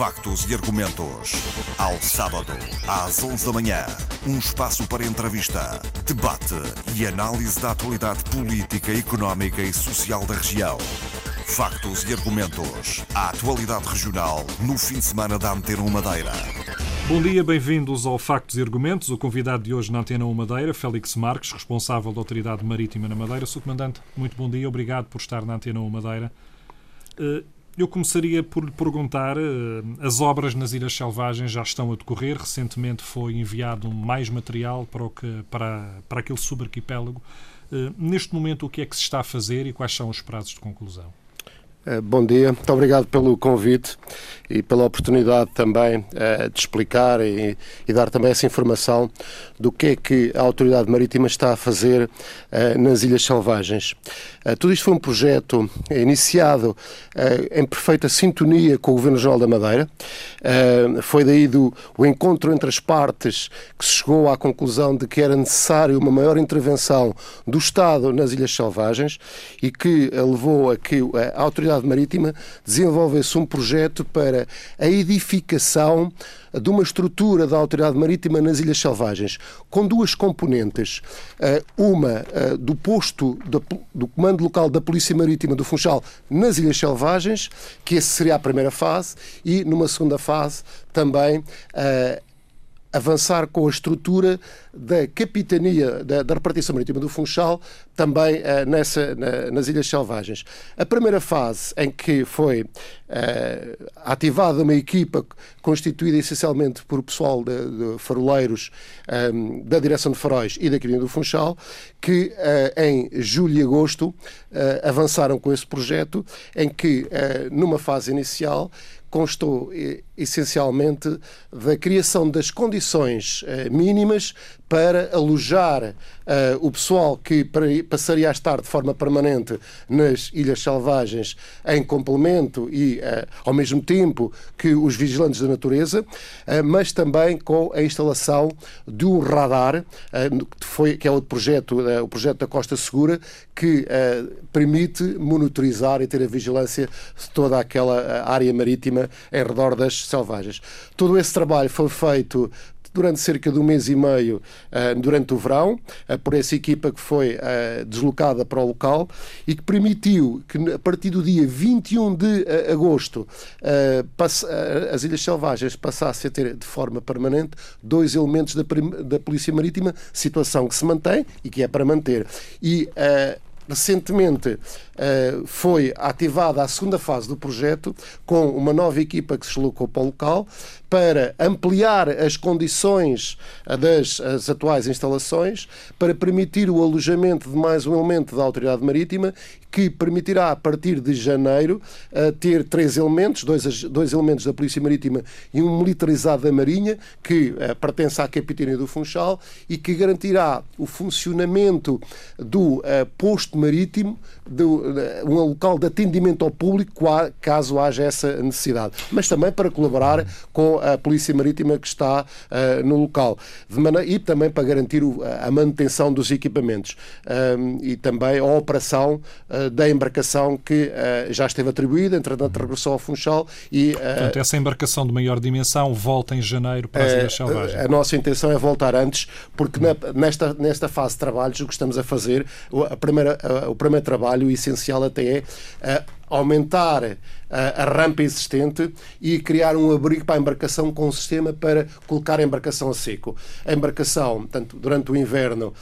Factos e argumentos. Ao sábado, às 11 da manhã. Um espaço para entrevista, debate e análise da atualidade política, económica e social da região. Factos e argumentos. A atualidade regional no fim de semana da Antena Madeira. Bom dia, bem-vindos ao Factos e Argumentos. O convidado de hoje na Antena 1 Madeira, Félix Marques, responsável da Autoridade Marítima na Madeira. Sr. Comandante, muito bom dia, obrigado por estar na Antena 1 Madeira. Eh, eu começaria por lhe perguntar: eh, as obras nas Ilhas Selvagens já estão a decorrer. Recentemente foi enviado mais material para, o que, para, para aquele subarquipélago. Eh, neste momento, o que é que se está a fazer e quais são os prazos de conclusão? Eh, bom dia, muito obrigado pelo convite e pela oportunidade também de explicar e, e, dar também essa informação do que é que a Autoridade Marítima está a fazer nas Ilhas Selvagens. Uh, tudo isto foi um projeto iniciado em perfeita sintonia com o Governo Geral da Madeira. foi daí do, o encontro entre as partes que se chegou à conclusão de que era necessário uma maior intervenção do Estado nas Ilhas Selvagens e que levou a que a Autoridade Marítima desenvolvesse um projeto para a edificação de uma estrutura da Autoridade Marítima nas Ilhas Selvagens, com duas componentes. Eh, uma eh, do posto do Comando Local da Polícia Marítima do Funchal nas Ilhas Selvagens, que essa seria a primeira fase, e numa segunda fase também eh, avançar com a estrutura da capitania da, da repartição marítima do Funchal também uh, nessa, na, nas Ilhas Selvagens. A primeira fase em que foi uh, ativada uma equipa constituída essencialmente por pessoal de, de faroleiros um, eh, da Direção de Faróis e da Capitania do Funchal, que uh, em julho e agosto avançaram com esse projeto, em que numa fase inicial constou essencialmente da criação das condições eh, mínimas para alojar uh, o pessoal que passaria a estar de forma permanente nas Ilhas Selvagens em complemento e uh, ao mesmo tempo que os vigilantes da natureza, mas também com a instalação de um radar, que, foi, que é o projeto, o projeto da Costa Segura, que permite monitorizar e ter a vigilância de toda aquela área marítima em redor das selvagens. Todo esse trabalho foi feito durante cerca de um mês e meio uh, durante o verão, uh, por essa equipa que foi uh, deslocada para o local e que permitiu que, a partir do dia 21 de agosto, as Ilhas Selvagens passassem a ter de forma permanente dois elementos da Polícia Marítima, situação que se mantém e que é para manter. E recentemente uh, foi ativada a segunda fase do projeto com uma nova equipa que se deslocou para o local para ampliar as condições das atuais instalações, para permitir o alojamento de mais um elemento da Autoridade Marítima que permitirá, a partir de janeiro, uh, ter três elementos, dois, dois elementos da Polícia Marítima e um militarizado da Marinha, que uh, pertence à Capitania do Funchal e que garantirá o funcionamento do uh, posto marítimo, do, um local de atendimento ao público, caso haja essa necessidade. Mas também para colaborar com a Polícia Marítima que está no local. Maneira, e também para garantir o, a manutenção dos equipamentos. e também a operação eh, da embarcação que eh, já esteve atribuída, entretanto regressou ao Funchal e... Portanto, essa embarcação de maior dimensão volta em janeiro para as Ilhas Selvagens. A nossa intenção é voltar antes, porque na, nesta, nesta fase de trabalhos o que estamos a fazer, a primeira, o primeiro trabalho, o essencial até é aumentar a, a, rampa existente e criar um abrigo para a embarcação com um sistema para colocar a embarcação a seco. A embarcação, portanto, durante o inverno,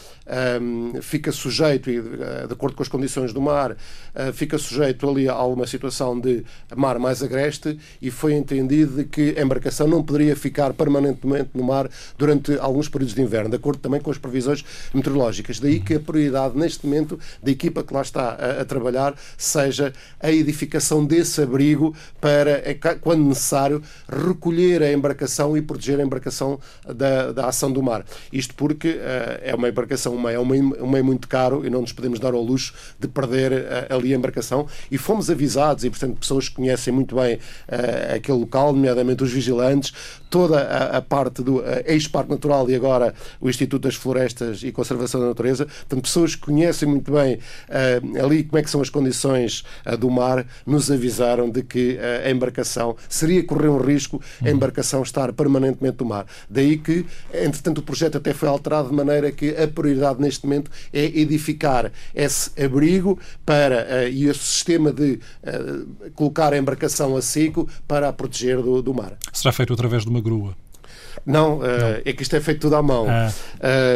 um, fica sujeito, eh, de acordo com as condições do mar, uh, fica sujeito ali a uma situação de mar mais agreste e foi entendido que a embarcação não poderia ficar permanentemente no mar durante alguns períodos de inverno, de acordo também com as previsões meteorológicas. Daí que a prioridade neste momento da equipa que lá está a, a trabalhar seja a edificação desse abrigo para, quando necessário, recolher a embarcação e proteger a embarcação da, da ação do mar. Isto porque uh, é uma embarcação, uma, é um meio, um meio muito caro e não nos podemos dar ao luxo de perder uh, ali a embarcação. E fomos avisados, e portanto pessoas que conhecem muito bem uh, aquele local, nomeadamente os vigilantes, toda a, a parte do ex-parque natural e agora o Instituto das Florestas e Conservação da Natureza, portanto pessoas que conhecem muito bem ali como é que são as condições do mar, nos avisaram de que a embarcação seria correr um risco a embarcação estar permanentemente no mar. Daí que, entretanto, o projeto até foi alterado de maneira que a prioridade neste momento é edificar esse abrigo para, uh, e esse sistema de uh, colocar a embarcação a seco para a proteger do, do mar. Será feito através de uma grua? Não, uh, é que isto é feito tudo à mão. Ah.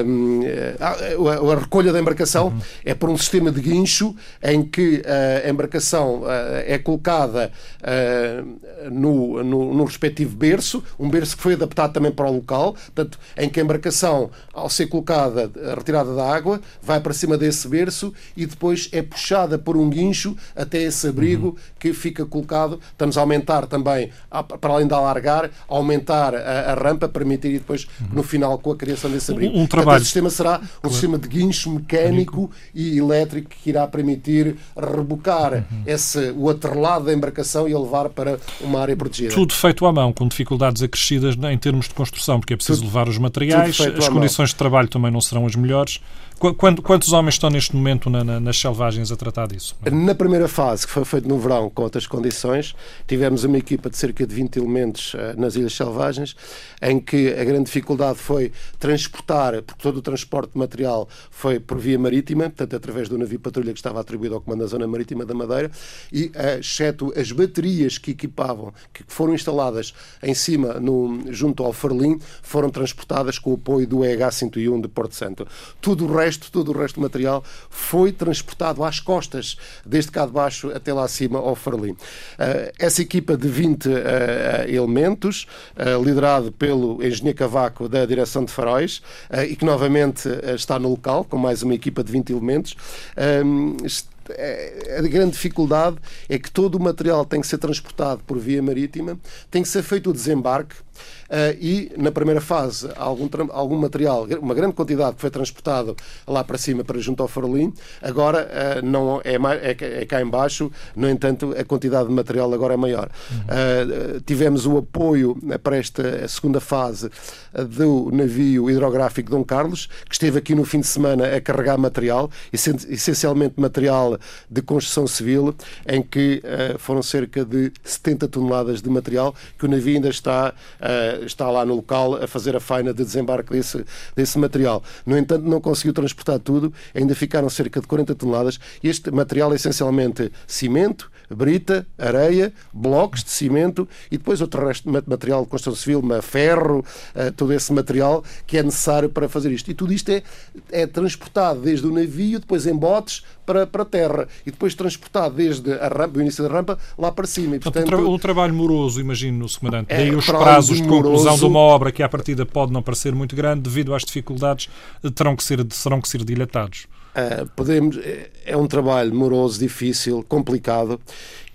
Uh, a, a, recolha da embarcação uhum. é por um sistema de guincho em que a embarcação é colocada no, no, no, respectivo berço, um berço que foi adaptado também para o local, portanto, em que a embarcação, ao ser colocada, retirada da água, vai para cima desse berço e depois é puxada por um guincho até esse abrigo uhum. que fica colocado. Estamos a aumentar também, para além de alargar, aumentar a, a rampa permitir e depois, no final, com a criação desse abrigo. Um, um trabalho. o sistema será um claro. sistema de guincho mecânico e elétrico que irá permitir rebocar uhum. esse, o atrelado da embarcação e a levar para uma área protegida. Tudo feito à mão, com dificuldades acrescidas em termos de construção, porque é preciso tudo, levar os materiais, as condições de trabalho também não serão as melhores. Quantos homens estão neste momento na, na, nas selvagens a tratar disso? Na primeira fase, que foi feito no verão com outras condições, tivemos uma equipa de cerca de 20 elementos uh, nas Ilhas Selvagens, em que a grande dificuldade foi transportar, porque todo o transporte de material foi por via marítima, portanto, através do navio patrulha que estava atribuído ao Comando da Zona Marítima da Madeira, e uh, exceto as baterias que equipavam, que foram instaladas em cima, no, junto ao Farlim, foram transportadas com o apoio do EH-101 de Porto Santo. Tudo o resto resto, todo o resto do material foi transportado às costas, desde cá de baixo até lá acima ao Farlim. Uh, essa equipa de 20 uh, elementos, uh, liderado pelo engenheiro Cavaco da Direção de Faróis, e que novamente está no local, com mais uma equipa de 20 elementos, a grande dificuldade é que todo o material tem que ser transportado por via marítima, tem que ser feito o desembarque Uh, e na primeira fase, algum, algum material, uma grande quantidade que foi transportado lá para cima, para junto ao Farolim, agora uh, não é, é, é, cá embaixo, no entanto, a quantidade de material agora é maior. Uhum. Uh, tivemos o apoio para esta segunda fase do navio hidrográfico Dom Carlos, que esteve aqui no fim de semana a carregar material, essencialmente material de construção civil, em que foram cerca de 70 toneladas de material que o navio ainda está uh, está lá no local a fazer a faina de desembarque desse, desse material. No entanto, não conseguiu transportar tudo, ainda ficaram cerca de 40 toneladas. Este material é essencialmente cimento, brita, areia, blocos de cimento e depois outro resto de material de construção civil, ferro, uh, todo esse material que é necessário para fazer isto. E tudo isto é, é transportado desde o navio, depois em botes, para, para a terra e depois transportado desde a rampa, o início da rampa lá para cima. E, portanto, portanto, um trabalho moroso, imagino, Sr. Comandante. É, Daí os prazos de conclusão moroso, de uma obra que à partida pode não parecer muito grande, devido às dificuldades, terão que ser, serão que ser dilatados. Uh, podemos, é, é um trabalho moroso, difícil, complicado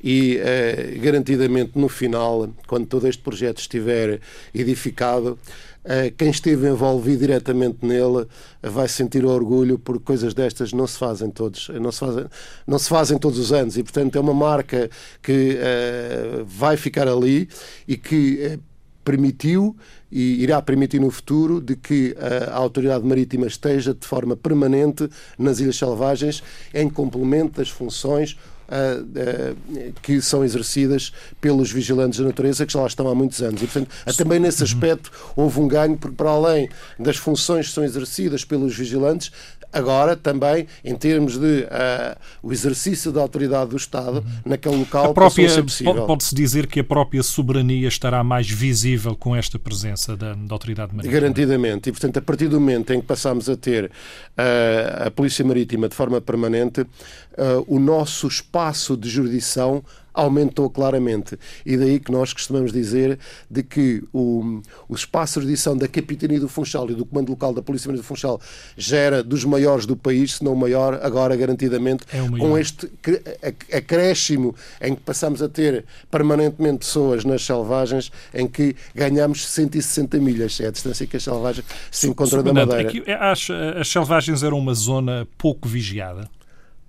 e uh, garantidamente no final, quando todo este projeto estiver edificado, quem esteve envolvido diretamente nele vai sentir orgulho porque coisas destas não se fazem todos, não se fazem, não se fazem todos os anos. E portanto é uma marca que vai ficar ali e que permitiu e irá permitir no futuro de que a autoridade marítima esteja de forma permanente nas Ilhas Selvagens em complemento das funções Uh, uh, que são exercidas pelos vigilantes da natureza que já lá estão há muitos anos. E, portanto, também nesse aspecto houve um ganho, porque para além das funções que são exercidas pelos vigilantes, agora também em termos de uh, o exercício da autoridade do Estado naquele local a própria, Pode-se dizer que a própria soberania estará mais visível com esta presença da, da autoridade marítima? Garantidamente. E, portanto, a partir do momento em que passamos a ter uh, a Polícia Marítima de forma permanente, uh, o nosso espaço de jurisdição aumentou claramente. E daí que nós costumamos dizer de que o, o espaço de jurisdição da Capitania do Funchal e do Comando Local da Polícia Marítima do Funchal já era dos maiores do país, se não o maior, agora garantidamente, é com este acréscimo em que passamos a ter permanentemente pessoas nas selvagens, em que ganhamos 160 milhas, é a distância que as selvagens se encontram da Madeira. Aqui, as, as selvagens eram uma zona pouco vigiada?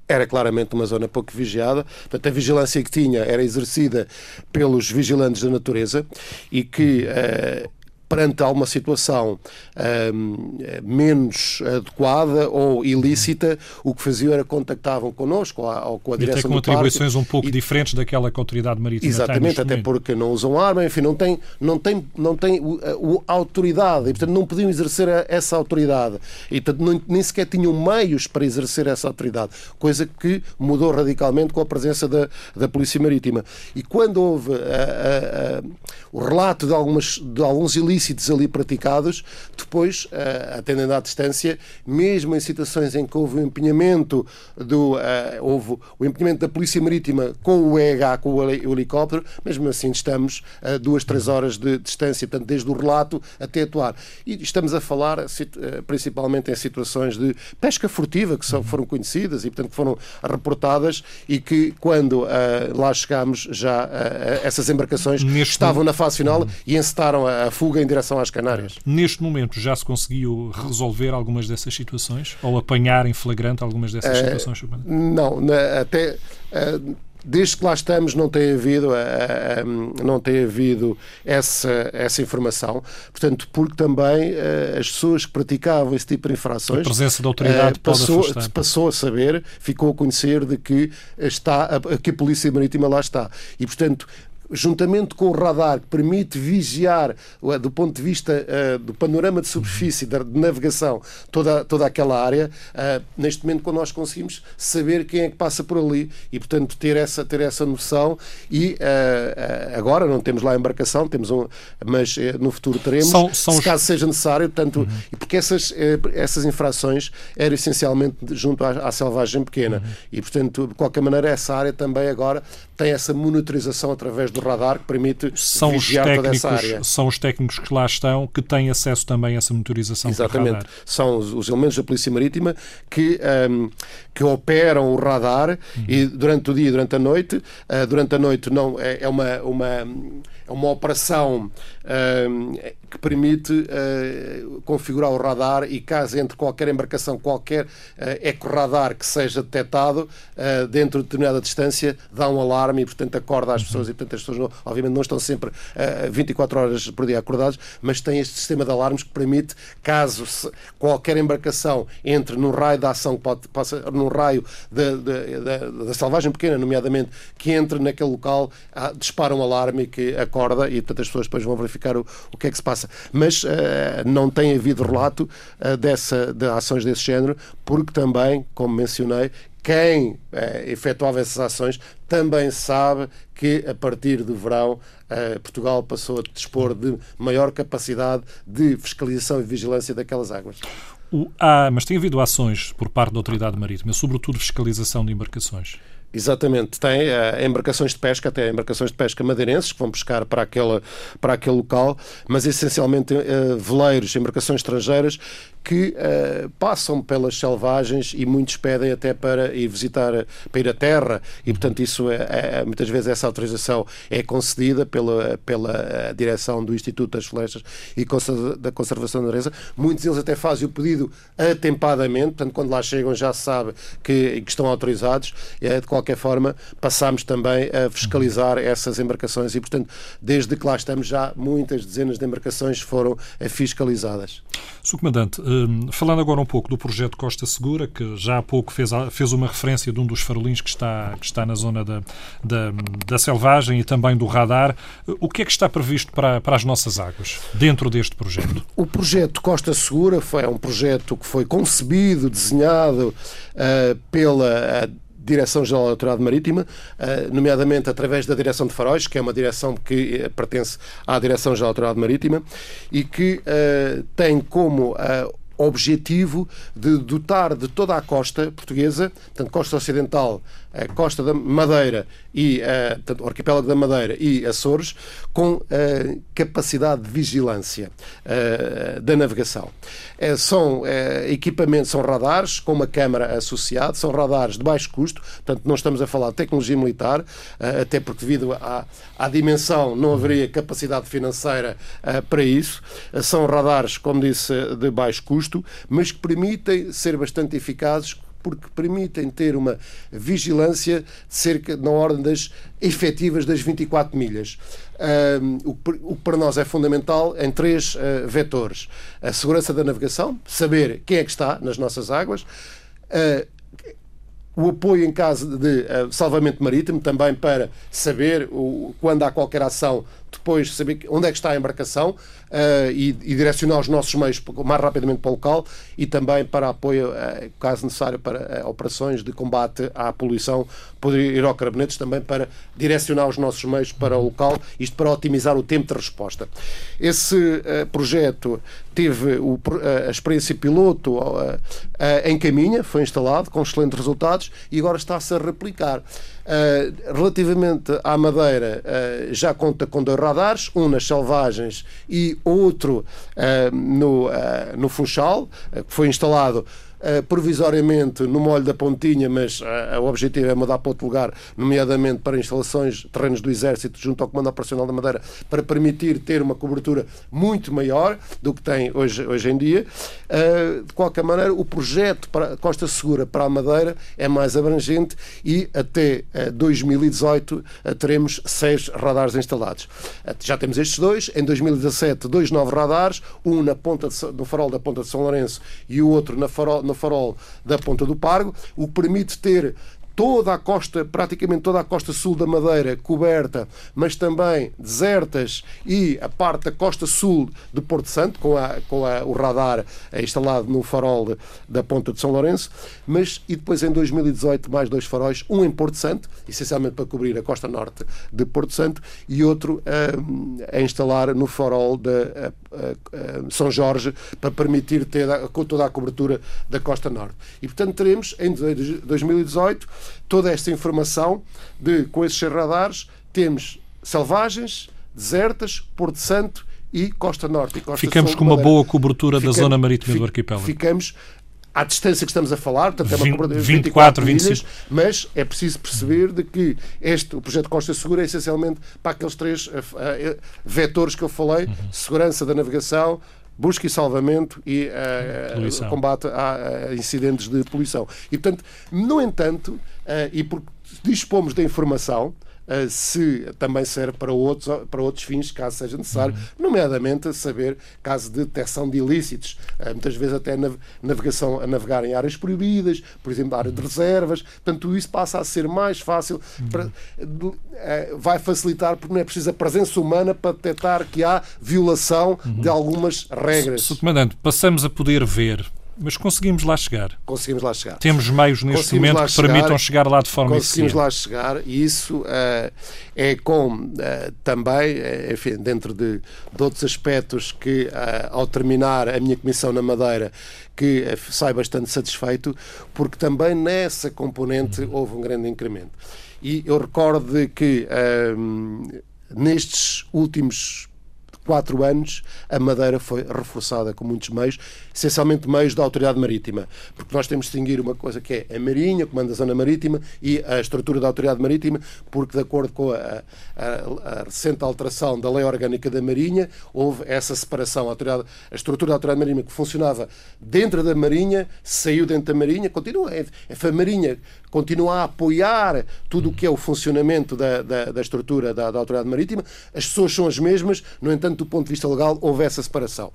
Era claramente uma zona pouco vigiada. Portanto, a vigilância que tinha era exercida pelos vigilantes da natureza e que uh, perante alguma situação um, menos adequada ou ilícita, o que faziam era contactavam connosco ou, com a e direção até com atribuições um pouco e, diferentes daquela que a autoridade marítima Exatamente, tem até porque não usam arma, enfim, não tem, não tem, não tem a autoridade e, portanto, não podiam exercer a, essa autoridade e, portanto, não, nem sequer tinham meios para exercer essa autoridade, coisa que mudou radicalmente com a presença da, da Polícia Marítima. E quando houve a, o relato de, algumas, de alguns ilícitos ali praticados, depois, atendendo à distância, mesmo em situações em que houve o empenhamento do houve o empenhamento da Polícia Marítima com o EH, com o helicóptero, mesmo assim estamos a duas, três horas de distância, portanto, desde o relato até atuar. E estamos a falar principalmente em situações de pesca furtiva, que são, foram conhecidas e, portanto, foram reportadas e que, quando uh, lá chegámos, já uh, essas embarcações Neste estavam na fase final e encetaram a, a, fuga em direção às Canárias. Neste momento já se conseguiu resolver algumas dessas situações? Ou apanhar em flagrante algumas dessas uh, situações? Não, na, até desde que lá estamos não tem havido, eh, eh, não tem havido essa, essa informação. Portanto, porque também as pessoas que praticavam esse tipo de infrações. A presença da autoridade passou, passou a saber, ficou a conhecer de que, está, que a Polícia Marítima lá está. E, portanto, juntamente com o radar que permite vigiar do ponto de vista uh, do panorama de superfície, de, de navegação, toda, toda aquela área, uh, neste momento quando nós conseguimos saber quem é que passa por ali e, portanto, ter essa, ter essa noção e uh, agora não temos lá a embarcação, temos um, mas no futuro teremos, são, são se caso seja necessário, portanto, uhum. porque essas, essas infrações eram essencialmente junto à, à selvagem pequena uhum. e, portanto, de qualquer maneira, essa área também agora tem essa monitorização através do radar que permite são vigiar os técnicos, toda essa área. São os técnicos que lá estão que têm acesso também a essa monitorização Exatamente. São os, os, elementos da Polícia Marítima que, um, que operam o radar uhum. e durante o dia e durante a noite. Uh, durante a noite não é, é uma, uma, é uma operação uh, que permite uh, configurar o radar e caso entre qualquer embarcação, qualquer uh, eco-radar que seja detectado uh, dentro de determinada distância, dá um alarme e, portanto, acorda as pessoas. E, portanto, as pessoas, não, obviamente, não estão sempre uh, 24 horas por dia acordadas, mas tem este sistema de alarmes que permite, caso qualquer embarcação entre num raio de ação, pode, possa, num raio da selvagem pequena, nomeadamente, que entre naquele local, dispara um alarme que acorda e, portanto, as pessoas depois vão verificar o, o que é que se passa Mas uh, não tem havido relato uh, dessa, de ações desse género, porque também, como mencionei, quem uh, efetuava essas ações também sabe que a partir do verão uh, Portugal passou a dispor de maior capacidade de fiscalização e vigilância daquelas águas. O, ah, mas tem havido ações por parte da Autoridade Marítima, sobretudo fiscalização de embarcações? Exatamente, tem uh, embarcações de pesca, até embarcações de pesca madeirenses que vão pescar para aquele, para aquele local, mas essencialmente uh, veleiros, embarcações estrangeiras que uh, passam pelas selvagens e muitos pedem até para ir visitar, para ir à terra e, portanto, isso é, é muitas vezes essa autorização é concedida pela, pela direção do Instituto das Florestas e da Conservação da Natureza. Muitos deles até fazem o pedido atempadamente, portanto, quando lá chegam já se sabe que, que estão autorizados. É, de qualquer forma, passamos também a fiscalizar essas embarcações e, portanto, desde que lá estamos já muitas dezenas de embarcações foram fiscalizadas. Sr. Comandante, hum, falando agora um pouco do projeto Costa Segura, que já há pouco fez, fez uma referência de um dos farolinhos que está, que está na zona da, da, da selvagem e também do radar, o que é que está previsto para, para as nossas águas dentro deste projeto? O projeto Costa Segura foi um projeto que foi concebido, desenhado uh, pela uh, Direção-Geral da Autoridade Marítima, eh, nomeadamente através da Direção de Faróis, que é uma direção que eh, pertence à Direção-Geral da Autoridade Marítima e que eh, tem como objetivo de dotar de toda a costa portuguesa, portanto, costa ocidental, a costa da Madeira e uh, portanto, o arquipélago da Madeira e Açores, com capacidade de vigilância da navegação. são equipamentos, são radares com uma câmara associada, são radares de baixo custo, portanto, não estamos a falar de tecnologia militar, até porque devido à, à dimensão não haveria capacidade financeira para isso. são radares, como disse, de baixo custo, mas que permitem ser bastante eficazes porque permitem ter uma vigilância cerca na ordem das efetivas das 24 milhas. o, que para nós é fundamental em três uh, vetores: a segurança da navegação, saber quem é que está nas nossas águas. Uh, o apoio em caso de uh, salvamento marítimo, também para saber o, quando há qualquer ação depois saber onde é que está a embarcação uh, e, e, direcionar os nossos meios mais rapidamente para o local e também para apoio, uh, caso necessário, para uh, operações de combate à poluição, poder ir ao Carabinetes também para direcionar os nossos meios para o local, isto para otimizar o tempo de resposta. Esse projeto teve o, a experiência piloto em caminha, foi instalado com excelentes resultados e agora está-se a replicar. Uh, relativamente à Madeira, uh, já conta com dois radares, um nas selvagens e outro uh, no, no Funchal, que foi instalado uh, provisoriamente no molho da Pontinha, mas uh, o objetivo é mudar para outro lugar, nomeadamente para instalações, terrenos do Exército junto ao Comando Operacional da Madeira, para permitir ter uma cobertura muito maior do que tem hoje, hoje em dia. Uh, de qualquer maneira, o projeto para Costa Segura para a Madeira é mais abrangente e até 2018 teremos seis radares instalados. já temos estes dois. Em 2017, dois novos radares, um na ponta de, no farol da Ponta de São Lourenço e o outro na farol, no farol da Ponta do Pargo, o que permite ter toda a costa, praticamente toda a costa sul da Madeira coberta, mas também desertas e a parte da costa sul de Porto Santo, com, a, com a, o radar instalado no farol de, da Ponta de São Lourenço, mas e depois em 2018 mais dois faróis, um em Porto Santo, essencialmente para cobrir a costa norte de Porto Santo, e outro a, a instalar no farol de a, São Jorge, para permitir ter toda a cobertura da costa norte. E portanto teremos em 2018 toda esta informação de, com esses radares, temos selvagens, desertas, Porto Santo e Costa Norte. E Costa ficamos Sul, com uma boa cobertura ficamos, da zona marítima do arquipélago. Ficamos à distância que estamos a falar, portanto, é uma 20, 24, 25. mas é preciso perceber de que este, o projeto Costa Segura é essencialmente para aqueles três uh, uh, vetores que eu falei, uhum. segurança da navegação, busca e salvamento e uh, combate a, a, incidentes de poluição. E, portanto, no entanto, e porque dispomos da informação, se também serve para outros, para outros fins, caso seja necessário, uhum. nomeadamente saber caso de detecção de ilícitos, uh, muitas vezes até navegação a navegar em áreas proibidas, por exemplo, área de reservas, portanto, isso passa a ser mais fácil, uhum. para, uh, vai facilitar porque não é preciso a presença humana para detectar que há violação uhum. de algumas regras. Sr. Comandante, passamos a poder ver mas conseguimos lá chegar. Conseguimos lá chegar. Temos meios neste momento que chegar, permitam chegar lá de forma Conseguimos eficiente. lá chegar e isso uh, é com uh, também, uh, enfim, dentro de, de, outros aspectos que, ao terminar a minha comissão na Madeira, que sai bastante satisfeito, porque também nessa componente uhum. houve um grande incremento. E eu recordo que nestes últimos quatro anos, a Madeira foi reforçada com muitos meios, essencialmente meios da Autoridade Marítima, porque nós temos de distinguir uma coisa que é a Marinha, o Comando da Zona Marítima, e a estrutura da Autoridade Marítima, porque, de acordo com a, a, a recente alteração da Lei Orgânica da Marinha, houve essa separação. A, a estrutura da Autoridade Marítima, que funcionava dentro da Marinha, saiu dentro da Marinha, continua. É, é a Marinha continua a apoiar tudo o que é o funcionamento da, da, da estrutura da, da Autoridade Marítima, as pessoas são as mesmas, no entanto, do ponto de vista legal, houve essa separação.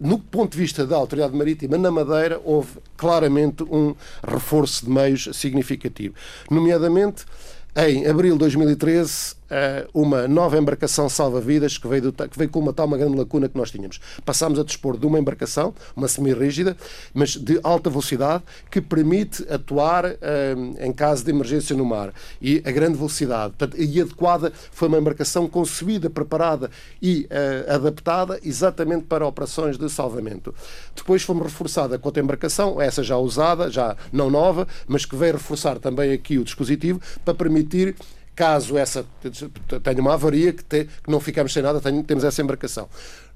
No ponto de vista da Autoridade Marítima, na Madeira, houve claramente um reforço de meios significativo. Nomeadamente, em abril de 2013, eh, uma nova embarcação salva-vidas que veio, que veio colmatar uma grande lacuna que nós tínhamos. Passámos a dispor de uma embarcação, uma semi-rígida, mas de alta velocidade, que permite atuar eh, em caso de emergência no mar. E a grande velocidade portanto, e adequada foi uma embarcação concebida, preparada e uh, adaptada exatamente para operações de salvamento. Depois fomos reforçada com outra embarcação, essa já usada, já não nova, mas que veio reforçar também aqui o dispositivo para permitir caso essa tenha uma avaria, que, te, que não ficamos sem nada, tem, temos essa embarcação.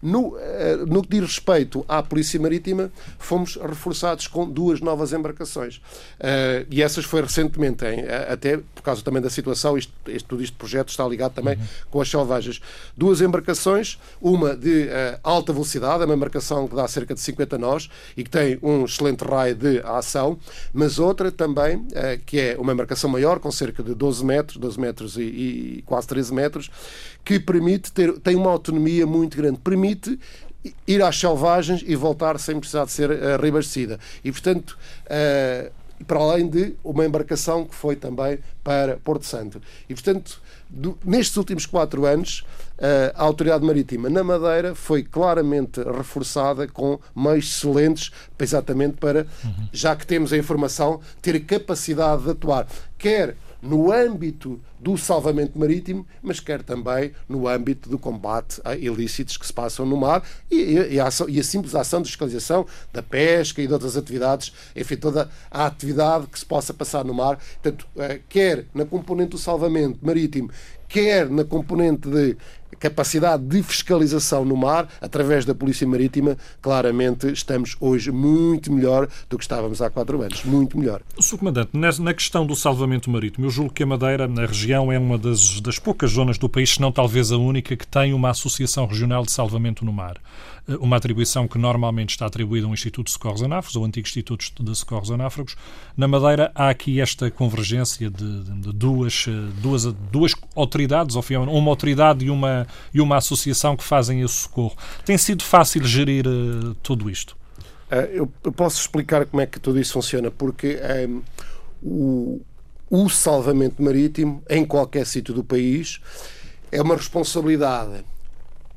No, eh, no que diz respeito à Polícia Marítima, fomos reforçados com duas novas embarcações. Uh, e essas foi recentemente, hein, até por causa também da situação, isto, isto, tudo este projeto está ligado também uhum. com as selvagens. Duas embarcações, uma de uh, alta velocidade, é uma embarcação que dá cerca de 50 nós e que tem um excelente raio de ação, mas outra também, uh, que é uma embarcação maior, com cerca de 12 metros, 12 metros e, e quase 13 metros, que permite ter, tem uma autonomia muito grande, permite ir às selvagens e voltar sem precisar de ser uh, reabastecida. E, portanto, uh, para além de uma embarcação que foi também para Porto Santo. E, portanto, do, nestes últimos quatro anos, uh, a Autoridade Marítima na Madeira foi claramente reforçada com meios excelentes, exatamente para, uhum. já que temos a informação, ter capacidade de atuar, quer no âmbito do salvamento marítimo, mas quer também no âmbito do combate a ilícitos que se passam no mar e, e, a, e a, simples ação de fiscalização da pesca e de outras atividades, enfim, toda a atividade que se possa passar no mar. Portanto, eh, quer na componente do salvamento marítimo, quer na componente de capacidade de fiscalização no mar, através da Polícia Marítima, claramente estamos hoje muito melhor do que estávamos há quatro anos. Muito melhor. Sr. Comandante, na questão do salvamento marítimo, eu julgo que a Madeira, na região, é uma das, das poucas zonas do país, se não talvez a única, que tem uma Associação Regional de Salvamento no Mar. Eh, uma atribuição que normalmente está atribuída ao Instituto de Socorros Anáfragos, ao antigo Instituto de Socorros Anáfragos. Na Madeira há aqui esta convergência de, de duas, eh, duas, duas autoridades, ou uma autoridade e uma, e uma associação que fazem esse socorro. Tem sido fácil gerir uh, tudo isto? Uh, eu, posso explicar como é que tudo isso funciona, porque um, o, o salvamento marítimo, em qualquer sítio do país, é uma responsabilidade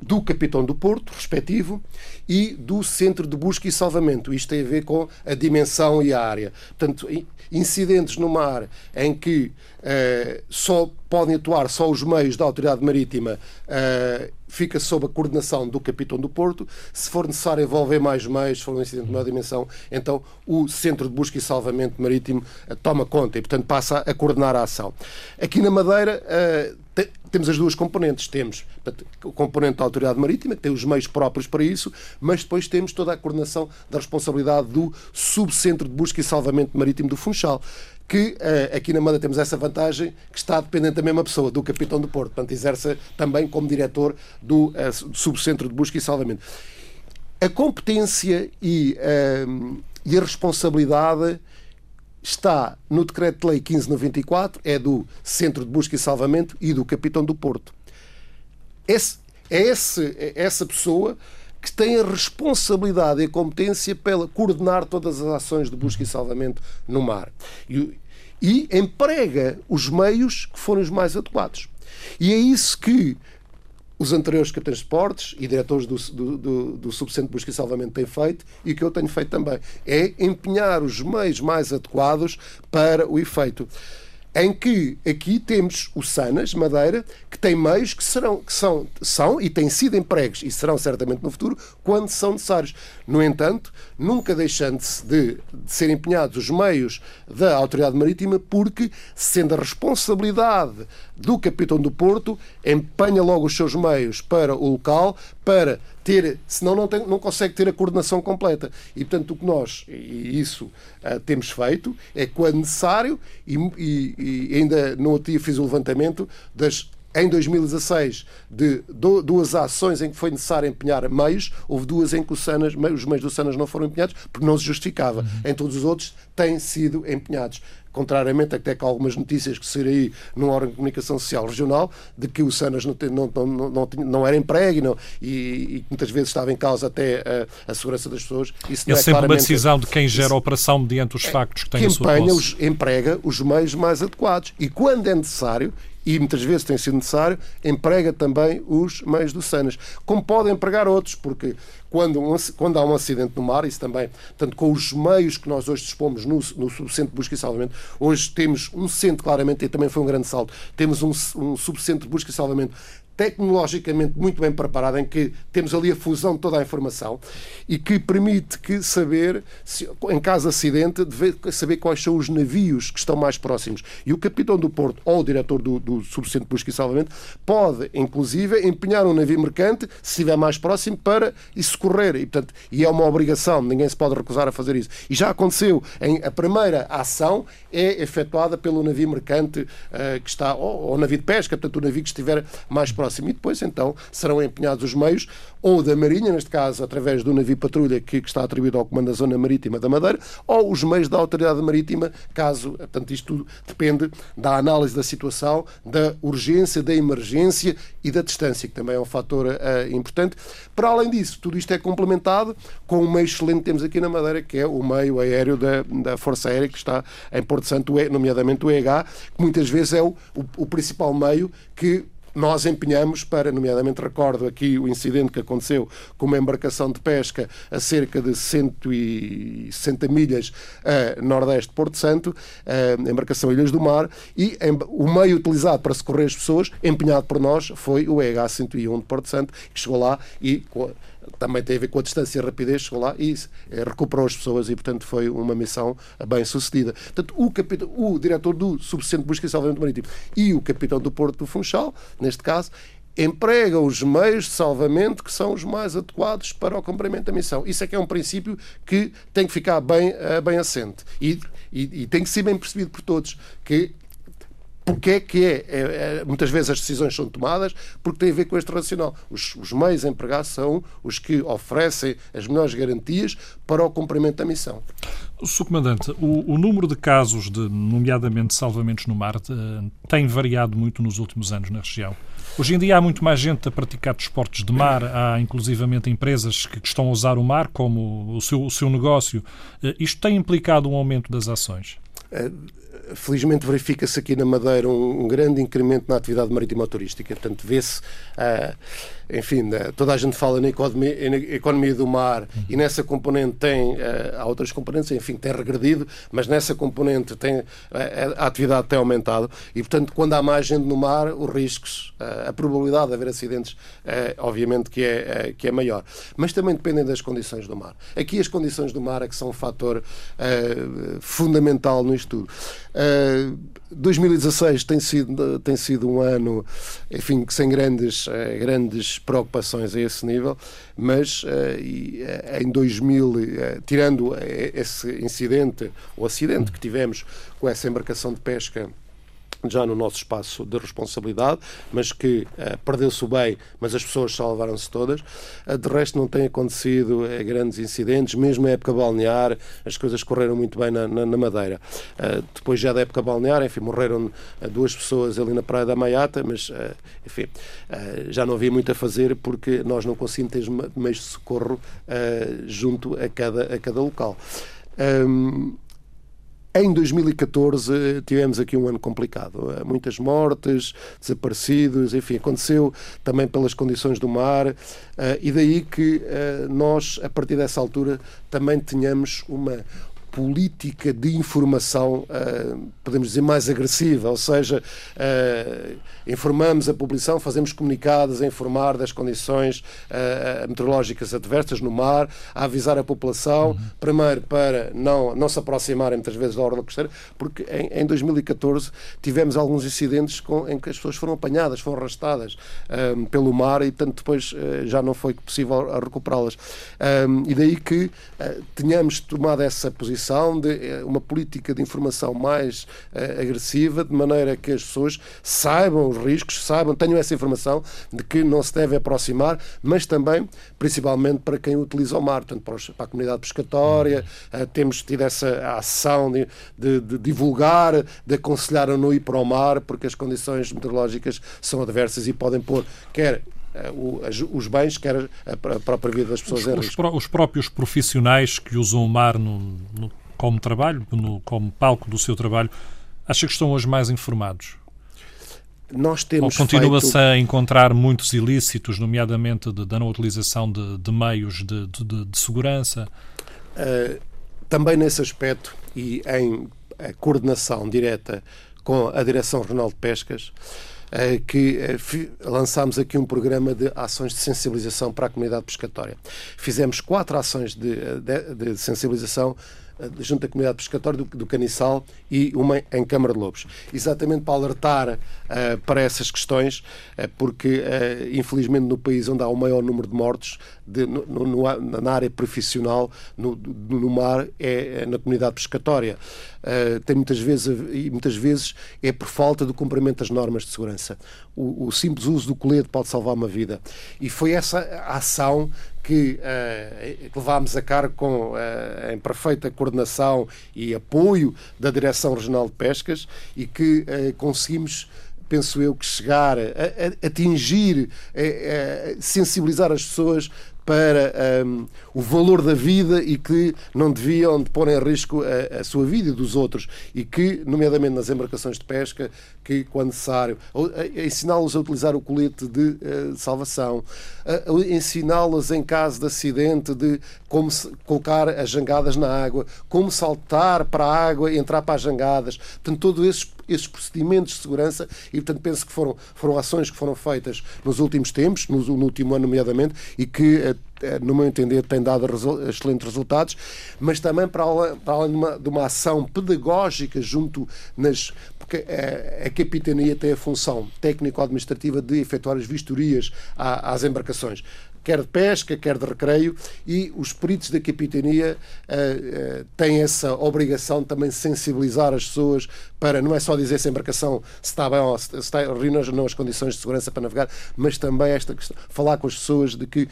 do capitão do porto, respectivo, e do centro de busca e salvamento. Isto tem a ver com a dimensão e a área. Portanto, incidentes no mar em que uh, só podem atuar só os meios da autoridade marítima uh, fica sob a coordenação do capitão do porto. Se for necessário envolver mais meios, se for um incidente de maior dimensão, então o Centro de Busca e Salvamento Marítimo uh, toma conta e, portanto, passa a coordenar a ação. Aqui na Madeira temos as duas componentes. Temos o componente da autoridade marítima, que tem os meios próprios para isso, mas depois temos toda a coordenação da responsabilidade do Subcentro de Busca e Salvamento Marítimo do Funchal que uh, aqui na Madeira temos essa vantagem que está dependente da mesma pessoa, do capitão do Porto, portanto exerce também como diretor do, do Subcentro de Busca e Salvamento. A competência e, uh, e a responsabilidade está no Decreto-Lei 1594, é do Centro de Busca e Salvamento e do Capitão do Porto. Esse, é, esse, é essa pessoa que tem a responsabilidade e a competência para coordenar todas as ações de busca e salvamento no mar. E, e emprega os meios que forem os mais adequados. E é isso que os anteriores capitães de esportes e diretores do, do, do, do Subcentro de Busca e Salvamento têm feito e o que eu tenho feito também. É empenhar os meios mais adequados para o efeito em que aqui temos o Sanas, Madeira, que tem meios que, serão, que são, são e têm sido empregos e serão certamente no futuro quando são necessários. No entanto, nunca deixando-se de, de ser empenhados os meios da Autoridade Marítima, porque, sendo a responsabilidade do capitão do Porto, empenha logo os seus meios para o local, para ter, senão não, tem, não consegue ter a coordenação completa. E, portanto, o que nós, e isso uh, temos feito, é quando necessário, e, e, e ainda no outro dia fiz o levantamento das em 2016, de duas ações em que foi necessário empenhar meios, houve duas em que os, Sanas, os meios do Sanas não foram empenhados porque não se justificava. Uhum. Em todos os outros têm sido empenhados contrariamente até que algumas notícias que saíram aí num órgão de comunicação social regional, de que o Sanas não, não, não, não, era emprego e, não, e, e, muitas vezes estava em causa até a, a segurança das pessoas. Isso é, é sempre uma decisão de quem gera a operação mediante os factos que tem que a sua empenha os, emprega os meios mais adequados. E quando é necessário, e muitas vezes tem sido necessário, emprega também os meios do Sanas. Como pode empregar outros, porque quando, um, quando há um acidente no mar, isso também, tanto com os meios que nós hoje dispomos no, no subcentro de busca e salvamento, hoje temos um centro, claramente, e também foi um grande salto, temos um, um subcentro de busca e salvamento tecnologicamente muito bem preparada, em que temos ali a fusão de toda a informação e que permite que saber, se, em caso de acidente, saber quais são os navios que estão mais próximos. E o capitão do Porto ou o diretor do, do Subcentro de Busca e Salvamento pode, inclusive, empenhar um navio mercante, se estiver mais próximo, para e socorrer. E, portanto, e é uma obrigação, ninguém se pode recusar a fazer isso. E já aconteceu, em, a primeira ação é efetuada pelo navio mercante uh, que está, ou, ou navio de pesca, portanto, o navio que estiver mais próximo próximo. E depois, então, serão empenhados os meios, ou da Marinha, neste caso, através do navio patrulha que, que está atribuído ao Comando da Zona Marítima da Madeira, ou os meios da Autoridade Marítima, caso, portanto, isto tudo depende da análise da situação, da urgência, da emergência e da distância, que também é um fator uh, importante. Para além disso, tudo isto é complementado com um meio excelente que temos aqui na Madeira, que é o meio aéreo da, da Força Aérea, que está em Porto Santo, nomeadamente o EH, que muitas vezes é o, o, o principal meio que nós empenhamos para, nomeadamente recordo aqui o incidente que aconteceu com uma embarcação de pesca a cerca de 160 milhas a nordeste de Porto Santo, a embarcação Ilhas do Mar, e o meio utilizado para socorrer as pessoas, empenhado por nós, foi o EH-101 de Porto Santo, que chegou lá e também tem a ver com a distância e a rapidez, chegou lá e eh, recuperou as pessoas e, portanto, foi uma missão bem sucedida. Portanto, o, capitão, o diretor do Subcentro de Busca e Salvamento Marítimo e o capitão do Porto do Funchal, neste caso, empregam os meios de salvamento que são os mais adequados para o cumprimento da missão. Isso é que é um princípio que tem que ficar bem, eh, bem assente e, e, e tem que ser bem percebido por todos, que porque é que é, é, é, Muitas vezes as decisões são tomadas porque tem a ver com este racional. Os, os meios empregados são os que oferecem as melhores garantias para o cumprimento da missão. Sr. Comandante, o, o, número de casos, de, nomeadamente salvamentos no mar, uh, tem variado muito nos últimos anos na região. Hoje em dia há muito mais gente a praticar desportos de mar, há inclusivamente empresas que, que estão a usar o mar como o seu, o seu negócio. Uh, isto tem implicado um aumento das ações? Uh felizmente verifica-se aqui na Madeira um, grande incremento na atividade marítima turística. Portanto, vê-se, uh, enfim, uh, toda a gente fala na economia, na economia do mar e nessa componente tem, uh, há outras componentes, enfim, tem regredido, mas nessa componente tem, a atividade tem aumentado e, portanto, quando há mais gente no mar, os riscos, a probabilidade de haver acidentes, obviamente que é, que é maior. Mas também dependem das condições do mar. Aqui as condições do mar é que são um fator fundamental no estudo. 2016 tem sido, tem sido um ano, enfim, sem grandes, eh, grandes preocupações a esse nível, mas eh, em 2000, eh, tirando esse incidente, o acidente que tivemos com essa embarcação de pesca já no nosso espaço de responsabilidade, mas que uh, perdeu-se o bem, mas as pessoas salvaram-se todas. Uh, de resto, não tem acontecido uh, grandes incidentes, mesmo na época balnear, as coisas correram muito bem na, na, na Madeira. depois, já da época balnear, enfim, morreram duas pessoas ali na Praia da Maiata, mas, enfim, já não havia muito a fazer porque nós não conseguimos ter meios de socorro junto a cada, a cada local. Um, em 2014 tivemos aqui um ano complicado. Muitas mortes, desaparecidos, enfim, aconteceu também pelas condições do mar. Eh, e daí que eh, nós, a partir dessa altura, também tenhamos uma, política de informação, uh, podemos dizer, mais agressiva, ou seja, uh, informamos a população, fazemos comunicados a informar das condições uh, meteorológicas adversas no mar, a avisar a população, uhum. primeiro para não, não se aproximarem muitas vezes da orla costeira, porque em, em 2014 tivemos alguns incidentes com, em que as pessoas foram apanhadas, foram arrastadas pelo mar e, tanto depois já não foi possível recuperá-las. e daí que tenhamos tomado essa posição de eh, uma política de informação mais uh, agressiva, de maneira que as pessoas saibam os riscos, saibam, tenham essa informação de que não se deve aproximar, mas também, principalmente, para quem utiliza o mar, portanto, para, a comunidade pescatória, uh, temos tido essa ação de, de, de, divulgar, de aconselhar a não ir para o mar, porque as condições meteorológicas são adversas e podem pôr quer eh, os bens, quer a própria vida das pessoas os, em risco. Os próprios profissionais que usam o mar no, no, como trabalho, no, como palco do seu trabalho, acha que estão hoje mais informados? Nós temos Ou continua-se feito... a encontrar muitos ilícitos, nomeadamente de, da não utilização de, de meios de, de, de segurança? Uh, também nesse aspecto e em coordenação direta com a Direção Regional de Pescas, que lançámos aqui um programa de ações de sensibilização para a comunidade pescatória. Fizemos quatro ações de, de, de sensibilização junto à comunidade pescatória do, do e uma em Câmara de Lobos. Exatamente para alertar uh, para essas questões, uh, porque uh, infelizmente no país onde há o maior número de mortos de, no, no, na área profissional, no, no mar, é, é na comunidade pescatória. tem muitas vezes, e muitas vezes é por falta do cumprimento das normas de segurança. O, o simples uso do colete pode salvar uma vida. E foi essa ação que uh, levámos a cargo com, uh, em perfeita coordenação e apoio da Direção Regional de Pescas e que uh, conseguimos penso eu, que chegar a, a atingir, a, a sensibilizar as pessoas para um, o valor da vida e que não deviam de pôr em risco a, a, sua vida e dos outros. E que, nomeadamente nas embarcações de pesca, que quando necessário, ensiná-los a utilizar o colete de uh, salvação, ensiná-los em caso de acidente de como colocar as jangadas na água, como saltar para a água e entrar para as jangadas, portanto, todos esses esses procedimentos de segurança e, portanto, penso que foram, foram ações que foram feitas nos últimos tempos, no, no último ano, nomeadamente, e que eh, eh, no meu entender, têm dado excelentes resultados, mas também para além, para além de, uma, de, uma, ação pedagógica junto nas. Porque eh, a capitania tem a função técnico-administrativa de efetuar as vistorias às embarcações quer de pesca, quer de recreio, e os peritos da capitania uh, uh, têm essa obrigação de também sensibilizar as pessoas para, não é só dizer se a embarcação se está bem ou se está reunindo não as condições de segurança para navegar, mas também esta questão, falar com as pessoas de que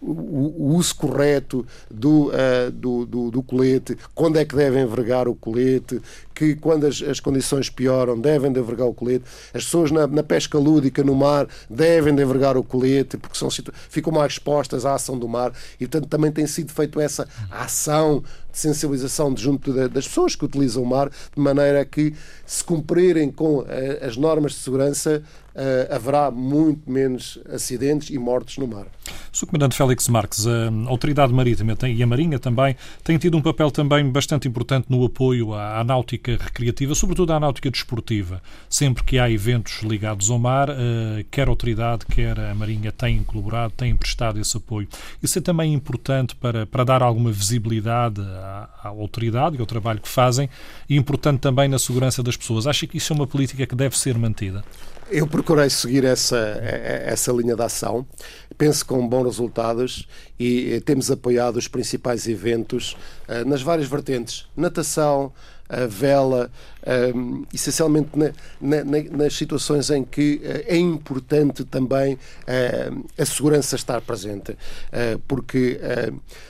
o, o uso correto do, uh, do, do, do, colete, quando é que devem envergar o colete, que quando as, as condições pioram devem de envergar o colete, as pessoas na, na pesca lúdica no mar devem de envergar o colete porque são, ficam mais expostas à ação do mar e, portanto, também tem sido feita essa ação de sensibilização de junto das pessoas que utilizam o mar, de maneira que, se cumprirem com eh, as normas de segurança, uh, haverá muito menos acidentes e mortes no mar. Sr. Comandante Félix Marques, a Autoridade Marítima e a Marinha também têm tido um papel também bastante importante no apoio à, náutica recreativa, sobretudo à náutica desportiva. Sempre que há eventos ligados ao mar, uh, quer a Autoridade, quer a Marinha têm colaborado, têm prestado esse apoio. Isso é também importante para, para dar alguma visibilidade à, Autoridade e ao trabalho que fazem e importante também na segurança das pessoas. Acha que isso é uma política que deve ser mantida? Eu procurei seguir essa, essa linha de ação, penso com bons resultados e eh, temos apoiado os principais eventos nas várias vertentes: natação, vela, um, essencialmente na, na, nas situações em que uh, é importante também uh, a segurança estar presente, uh, porque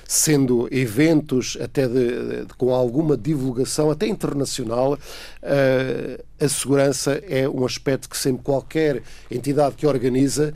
sendo eventos até de, de, com alguma divulgação, até internacional, a segurança é um aspecto que sempre qualquer entidade que organiza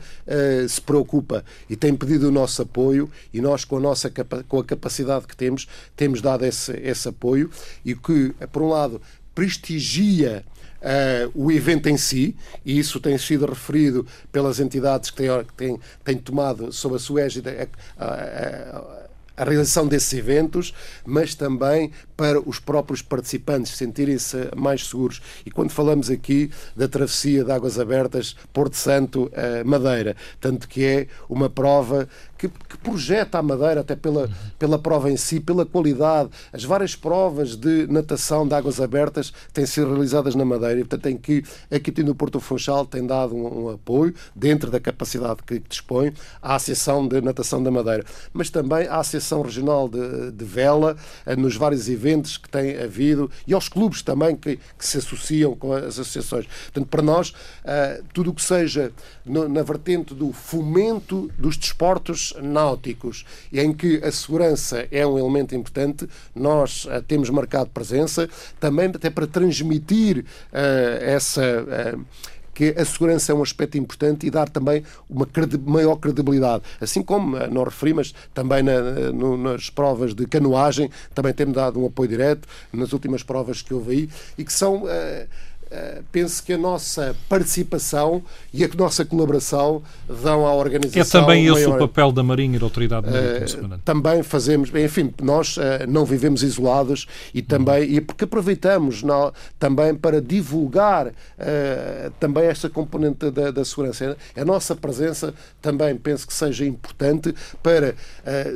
se preocupa e tem pedido o nosso apoio e nós com a nossa com a capacidade que temos temos dado esse, esse apoio e que por um lado prestigia Uh, o evento em si, e isso tem sido referido pelas entidades que têm, têm, têm tomado sob a sua égide a, a, a, realização desses eventos, mas também para os próprios participantes sentirem-se mais seguros. E quando falamos aqui da travessia de Águas Abertas Porto Santo uh, Madeira, tanto que é uma prova que, que, projeta a Madeira, até pela, pela prova em si, pela qualidade. As várias provas de natação de águas abertas têm sido realizadas na Madeira e, portanto, tem que, aqui no Porto Funchal tem dado um, um, apoio, dentro da capacidade que dispõe, à Associação de Natação da Madeira, mas também à Associação Regional de, de Vela, eh, nos vários eventos que tem havido e aos clubes também que, que se associam com as associações. Portanto, para nós, uh, tudo o que seja na vertente do fomento dos desportos náuticos, em que a segurança é um elemento importante, nós uh, temos marcado presença, também até para transmitir uh, essa uh, que a segurança é um aspecto importante e dar também uma credi maior credibilidade. Assim como, não referi, mas também na, no, nas provas de canoagem, também temos dado um apoio direto, nas últimas provas que houve aí, e que são. Uh, penso que a nossa participação e a nossa colaboração dão à organização. É também esse maior... o papel da Marinha e da Autoridade Marítima. Uh, também fazemos, enfim, nós uh, não vivemos isolados e também, uhum. e porque aproveitamos não, também para divulgar também esta componente da, da, segurança. A nossa presença também penso que seja importante para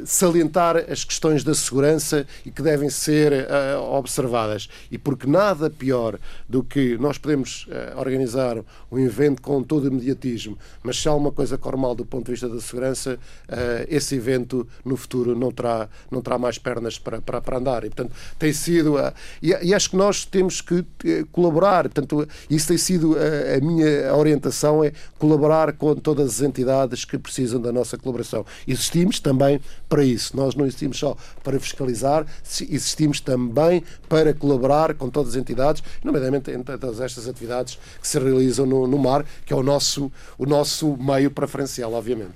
salientar as questões da segurança e que devem ser observadas. E porque nada pior do que nós podemos uh, organizar um evento com todo o mediatismo, mas se há uma coisa corre mal do ponto de vista da segurança, uh, esse evento no futuro não terá, não terá mais pernas para, para, para andar. E, portanto, tem sido. Uh, e, e, acho que nós temos que colaborar. Portanto, isso tem sido a, a minha orientação: é colaborar com todas as entidades que precisam da nossa colaboração. Existimos também para isso. Nós não existimos só para fiscalizar, existimos também para colaborar com todas as entidades, nomeadamente em todas estas atividades que se realizam no, no mar, que é o nosso, o nosso meio preferencial, obviamente.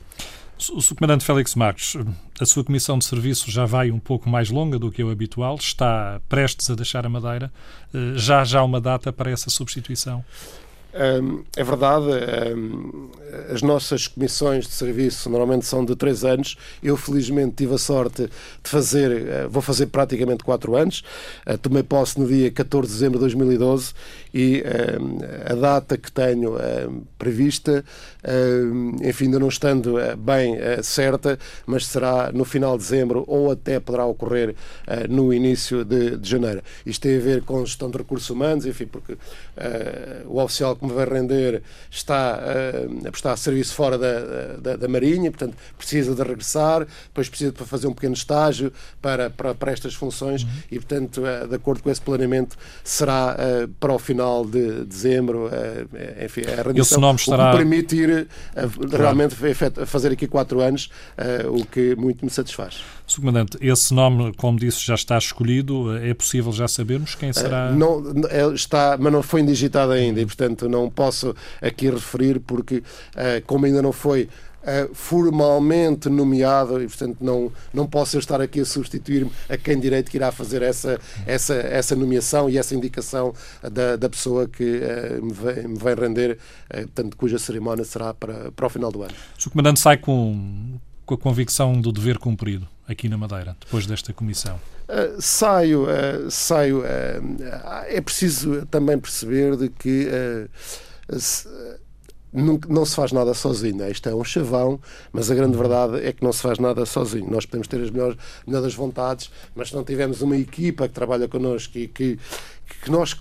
O Subcomandante Félix Marques, a sua comissão de serviço já vai um pouco mais longa do que o habitual, está prestes a deixar a Madeira. Eh, já já uma data para essa substituição? É verdade, as nossas comissões de serviço normalmente são de três anos. Eu, felizmente, tive a sorte de fazer, eh, vou fazer praticamente quatro anos. Eh, tomei posse no dia 14 de dezembro de 2012 e a data que tenho prevista, enfim, ainda não estando eh, bem certa, mas será no final de dezembro ou até poderá ocorrer no início de, de janeiro. Isto tem a ver com gestão de recursos humanos, enfim, porque o oficial que me vai render está uh, a prestar serviço fora da, da, da, Marinha, portanto precisa de regressar, depois precisa de fazer um pequeno estágio para, para, para estas funções uhum. e, portanto, uh, de acordo com esse planeamento, será uh, para o final de dezembro, enfim, a rendição, estará... o que permite ir realmente fazer aqui quatro anos, o que muito me satisfaz. Sr. Comandante, esse nome, como disse, já está escolhido. É possível já sabermos quem será? Não, é, está, mas não foi indigitado ainda e, portanto, não posso aqui referir porque, eh, como ainda não foi Uh, formalmente nomeado e, portanto, não, não posso estar aqui a substituir-me a quem direito que irá fazer essa, essa, essa nomeação e essa indicação da, da pessoa que uh, me, vem, me vem render, portanto, cuja cerimónia será para, para o final do ano. O Comandante sai com, com a convicção do dever cumprido aqui na Madeira, depois desta comissão? Uh, saio, uh, saio. Uh, é preciso também perceber de que se, não, não, se faz nada sozinho. Isto é um chavão, mas a grande verdade é que não se faz nada sozinho. Nós podemos ter as melhores, melhores vontades, mas se não tivermos uma equipa que trabalha connosco e que, que nós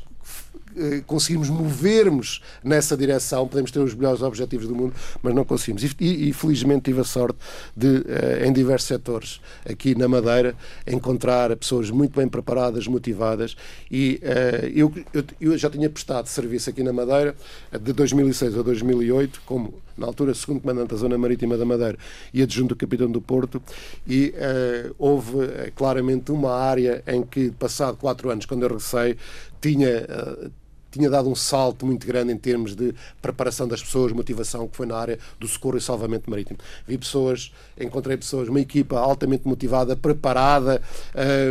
eh, conseguimos movermos nessa direção, podemos ter os melhores objetivos do mundo, mas não conseguimos. E, e, felizmente tive a sorte de, eh, em diversos setores aqui na Madeira, encontrar pessoas muito bem preparadas, motivadas. E uh, eu, eu, eu, já tinha prestado serviço aqui na Madeira de 2006 a 2008, como na altura segundo comandante da Zona Marítima da Madeira e adjunto do Capitão do Porto, e uh, houve uh, claramente uma área em que, passado quatro anos, quando eu regressei, tinha. Uh, tinha dado um salto muito grande em termos de preparação das pessoas, motivação, que foi na área do socorro e salvamento marítimo. Vi pessoas, encontrei pessoas, uma equipa altamente motivada, preparada,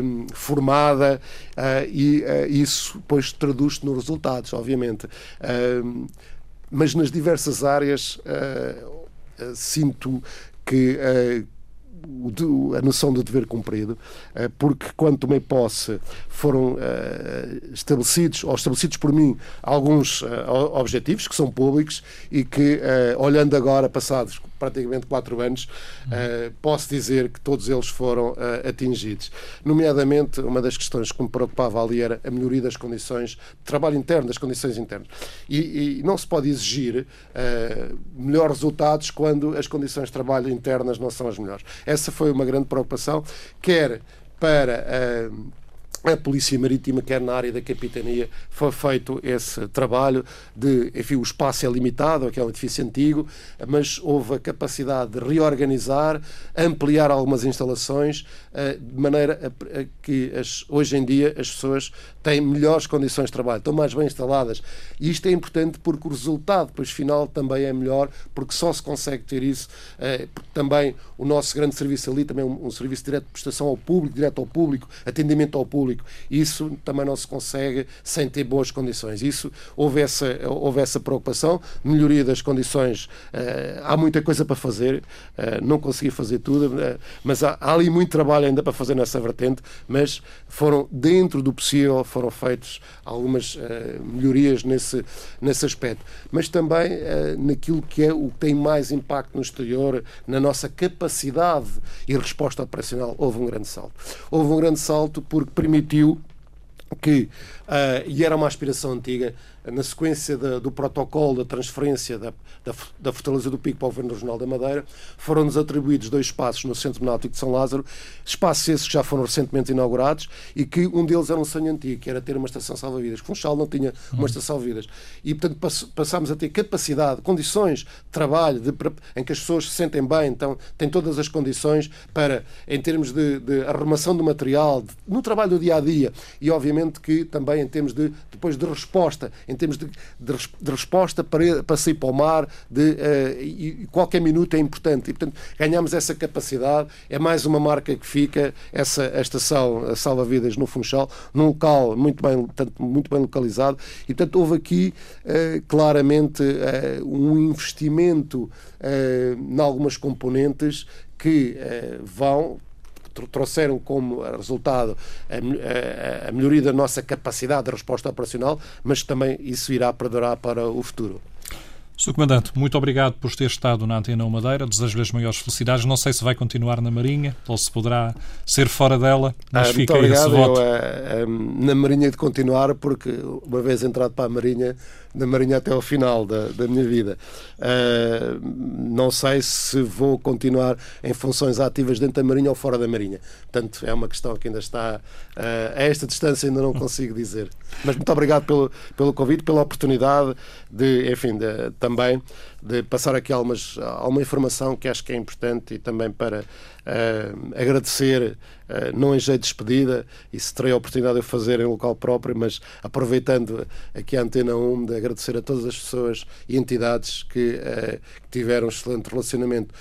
um, formada, uh, e uh, isso depois traduz-se nos resultados, obviamente. Um, mas nas diversas áreas uh, sinto que a noção do dever cumprido, eh, porque quando tomei posse foram eh, estabelecidos, ou estabelecidos por mim, alguns eh, objetivos que são públicos e que, olhando agora, passados praticamente quatro anos, uhum. posso dizer que todos eles foram atingidos. Nomeadamente, uma das questões que me preocupava ali era a melhoria das condições de trabalho interno, das condições internas. E, e não se pode exigir melhores resultados quando as condições de trabalho internas não são as melhores. Essa foi uma grande preocupação, quer para a Polícia Marítima, quer na área da capitania, foi feito esse trabalho de, enfim, o espaço é limitado, aquele é um edifício antigo, mas houve a capacidade de reorganizar, ampliar algumas instalações, eh, de maneira a que as, hoje em dia as pessoas têm melhores condições de trabalho, estão mais bem instaladas. E isto é importante porque o resultado depois final também é melhor, porque só se consegue ter isso, eh, também o nosso grande serviço ali também é um, um serviço direto de prestação ao público, direto ao público, atendimento ao público. Isso também não se consegue sem ter boas condições. Isso houve essa, houve essa preocupação, melhoria das condições. Uh, há muita coisa para fazer, uh, não consegui fazer tudo, mas há, há, ali muito trabalho ainda para fazer nessa vertente. Mas foram, dentro do possível, foram feitas algumas melhorias nesse, nesse aspecto. Mas também naquilo que é o que tem mais impacto no exterior, na nossa capacidade e resposta operacional, houve um grande salto. Houve um grande salto porque permitiu que, uh, e era uma aspiração antiga, na sequência da, do protocolo da transferência da, da, da, Fortaleza do Pico para o Governo Regional da Madeira, foram-nos atribuídos dois espaços no Centro Náutico de São Lázaro, espaços esses que já foram recentemente inaugurados e que um deles era um sonho antigo, que era ter uma estação salva-vidas. Funchal não tinha uma estação salva-vidas. E, portanto, passámos a ter capacidade, condições de trabalho de, em que as pessoas se sentem bem, então têm todas as condições para, em termos de, de arrumação do material, de, no trabalho do dia-a-dia -dia, e, obviamente, que também em termos de, depois de resposta, em termos de, de, de resposta para, para sair para o mar, de, uh, e qualquer minuto é importante. E, portanto, ganhamos essa capacidade. É mais uma marca que fica, essa a estação salva-vidas no Funchal, num local muito bem, tanto, muito bem localizado. E, portanto, houve aqui uh, claramente uh, um investimento em algumas componentes que vão trouxeram como resultado a, a, a melhoria da nossa capacidade de resposta operacional, mas também isso irá perdurar para o futuro. Sr. Comandante, muito obrigado por ter estado na Antena Madeira. Desejo-lhe as maiores felicidades. Não sei se vai continuar na Marinha ou se poderá ser fora dela, mas ah, fica muito obrigado. esse voto. Eu, uh, na Marinha de continuar, porque uma vez entrado para a Marinha, na Marinha até ao final da, da minha vida. Uh, não sei se vou continuar em funções ativas dentro da Marinha ou fora da Marinha. Portanto, é uma questão que ainda está uh, a esta distância, ainda não consigo dizer. Mas muito obrigado pelo, pelo convite, pela oportunidade de, enfim, de, também de passar aqui algumas, alguma informação que acho que é importante e também para uh, agradecer, uh, não em jeito de despedida, isso terei a oportunidade de fazer em local próprio, mas aproveitando aqui a Antena 1, de agradecer a todas as pessoas e entidades que, uh, que tiveram um excelente relacionamento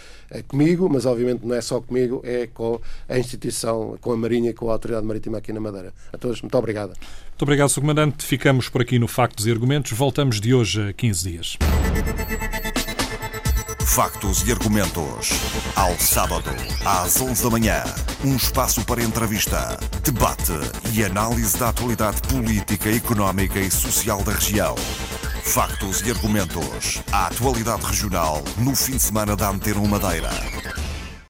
comigo, mas obviamente não é só comigo, é com a instituição, com a Marinha, com a Autoridade Marítima aqui na Madeira. A todos, muito obrigado. Muito obrigado, Sr. Comandante. Ficamos por aqui no Factos e Argumentos. Voltamos de hoje a 15 dias. Factos e argumentos. Ao sábado, às 11 da manhã. Um espaço para entrevista, debate e análise da atualidade política, económica e social da região. Factos e argumentos. A atualidade regional no fim de semana da Antena Madeira.